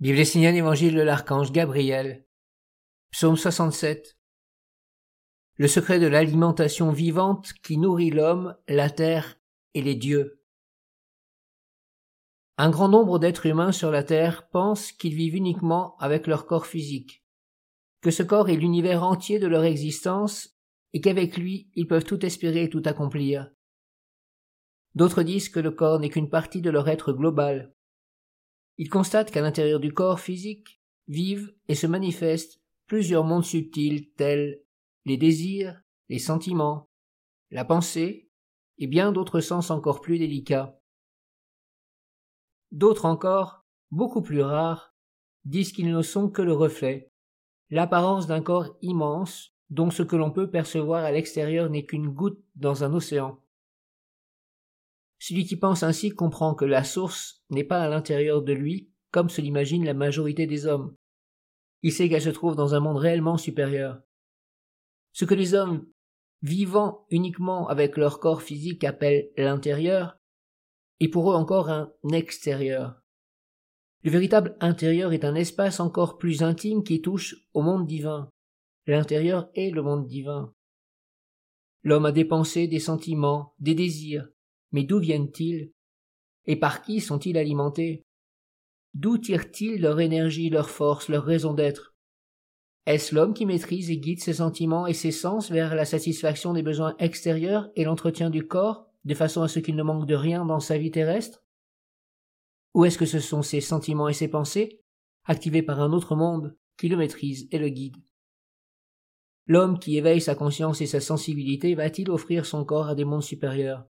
Bible essénienne, évangile de l'archange Gabriel. Psaume 67. Le secret de l'alimentation vivante qui nourrit l'homme, la terre et les dieux. Un grand nombre d'êtres humains sur la terre pensent qu'ils vivent uniquement avec leur corps physique, que ce corps est l'univers entier de leur existence et qu'avec lui ils peuvent tout espérer et tout accomplir. D'autres disent que le corps n'est qu'une partie de leur être global, il constate qu'à l'intérieur du corps physique vivent et se manifestent plusieurs mondes subtils tels les désirs, les sentiments, la pensée et bien d'autres sens encore plus délicats. D'autres encore, beaucoup plus rares, disent qu'ils ne sont que le reflet, l'apparence d'un corps immense dont ce que l'on peut percevoir à l'extérieur n'est qu'une goutte dans un océan. Celui qui pense ainsi comprend que la source n'est pas à l'intérieur de lui, comme se l'imagine la majorité des hommes. Il sait qu'elle se trouve dans un monde réellement supérieur. Ce que les hommes vivant uniquement avec leur corps physique appellent l'intérieur est pour eux encore un extérieur. Le véritable intérieur est un espace encore plus intime qui touche au monde divin. L'intérieur est le monde divin. L'homme a des pensées, des sentiments, des désirs, mais d'où viennent-ils? Et par qui sont-ils alimentés? D'où tirent-ils leur énergie, leur force, leur raison d'être? Est-ce l'homme qui maîtrise et guide ses sentiments et ses sens vers la satisfaction des besoins extérieurs et l'entretien du corps, de façon à ce qu'il ne manque de rien dans sa vie terrestre? Ou est-ce que ce sont ses sentiments et ses pensées, activés par un autre monde, qui le maîtrise et le guide? L'homme qui éveille sa conscience et sa sensibilité va-t-il offrir son corps à des mondes supérieurs?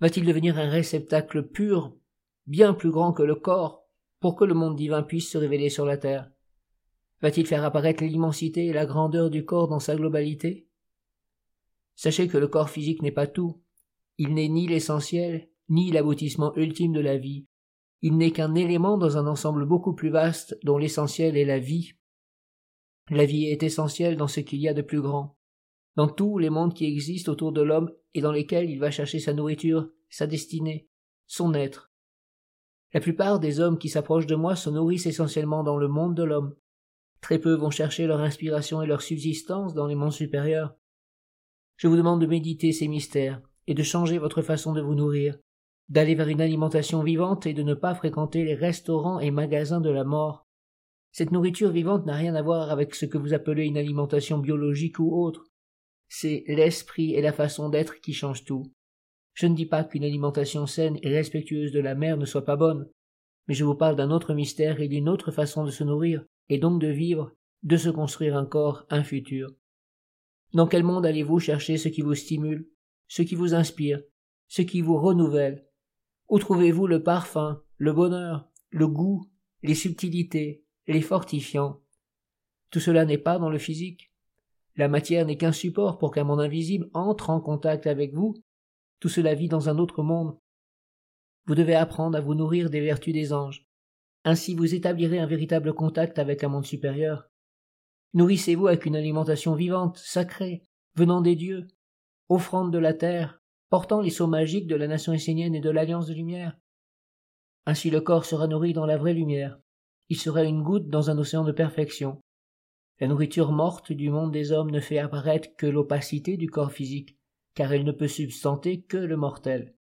Va-t-il devenir un réceptacle pur, bien plus grand que le corps, pour que le monde divin puisse se révéler sur la terre? Va-t-il faire apparaître l'immensité et la grandeur du corps dans sa globalité? Sachez que le corps physique n'est pas tout. Il n'est ni l'essentiel, ni l'aboutissement ultime de la vie. Il n'est qu'un élément dans un ensemble beaucoup plus vaste dont l'essentiel est la vie. La vie est essentielle dans ce qu'il y a de plus grand dans tous les mondes qui existent autour de l'homme et dans lesquels il va chercher sa nourriture, sa destinée, son être. La plupart des hommes qui s'approchent de moi se nourrissent essentiellement dans le monde de l'homme. Très peu vont chercher leur inspiration et leur subsistance dans les mondes supérieurs. Je vous demande de méditer ces mystères et de changer votre façon de vous nourrir, d'aller vers une alimentation vivante et de ne pas fréquenter les restaurants et magasins de la mort. Cette nourriture vivante n'a rien à voir avec ce que vous appelez une alimentation biologique ou autre c'est l'esprit et la façon d'être qui changent tout. Je ne dis pas qu'une alimentation saine et respectueuse de la mer ne soit pas bonne, mais je vous parle d'un autre mystère et d'une autre façon de se nourrir, et donc de vivre, de se construire un corps, un futur. Dans quel monde allez-vous chercher ce qui vous stimule, ce qui vous inspire, ce qui vous renouvelle? Où trouvez-vous le parfum, le bonheur, le goût, les subtilités, les fortifiants? Tout cela n'est pas dans le physique. La matière n'est qu'un support pour qu'un monde invisible entre en contact avec vous. Tout cela vit dans un autre monde. Vous devez apprendre à vous nourrir des vertus des anges. Ainsi vous établirez un véritable contact avec un monde supérieur. Nourrissez-vous avec une alimentation vivante, sacrée, venant des dieux, offrande de la terre, portant les sceaux magiques de la nation essénienne et de l'Alliance de lumière. Ainsi le corps sera nourri dans la vraie lumière. Il sera une goutte dans un océan de perfection. La nourriture morte du monde des hommes ne fait apparaître que l'opacité du corps physique, car elle ne peut substanter que le mortel.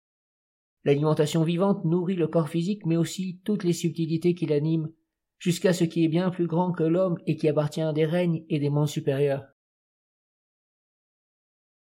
L'alimentation vivante nourrit le corps physique, mais aussi toutes les subtilités qui l'animent, jusqu'à ce qui est bien plus grand que l'homme et qui appartient à des règnes et des mondes supérieurs.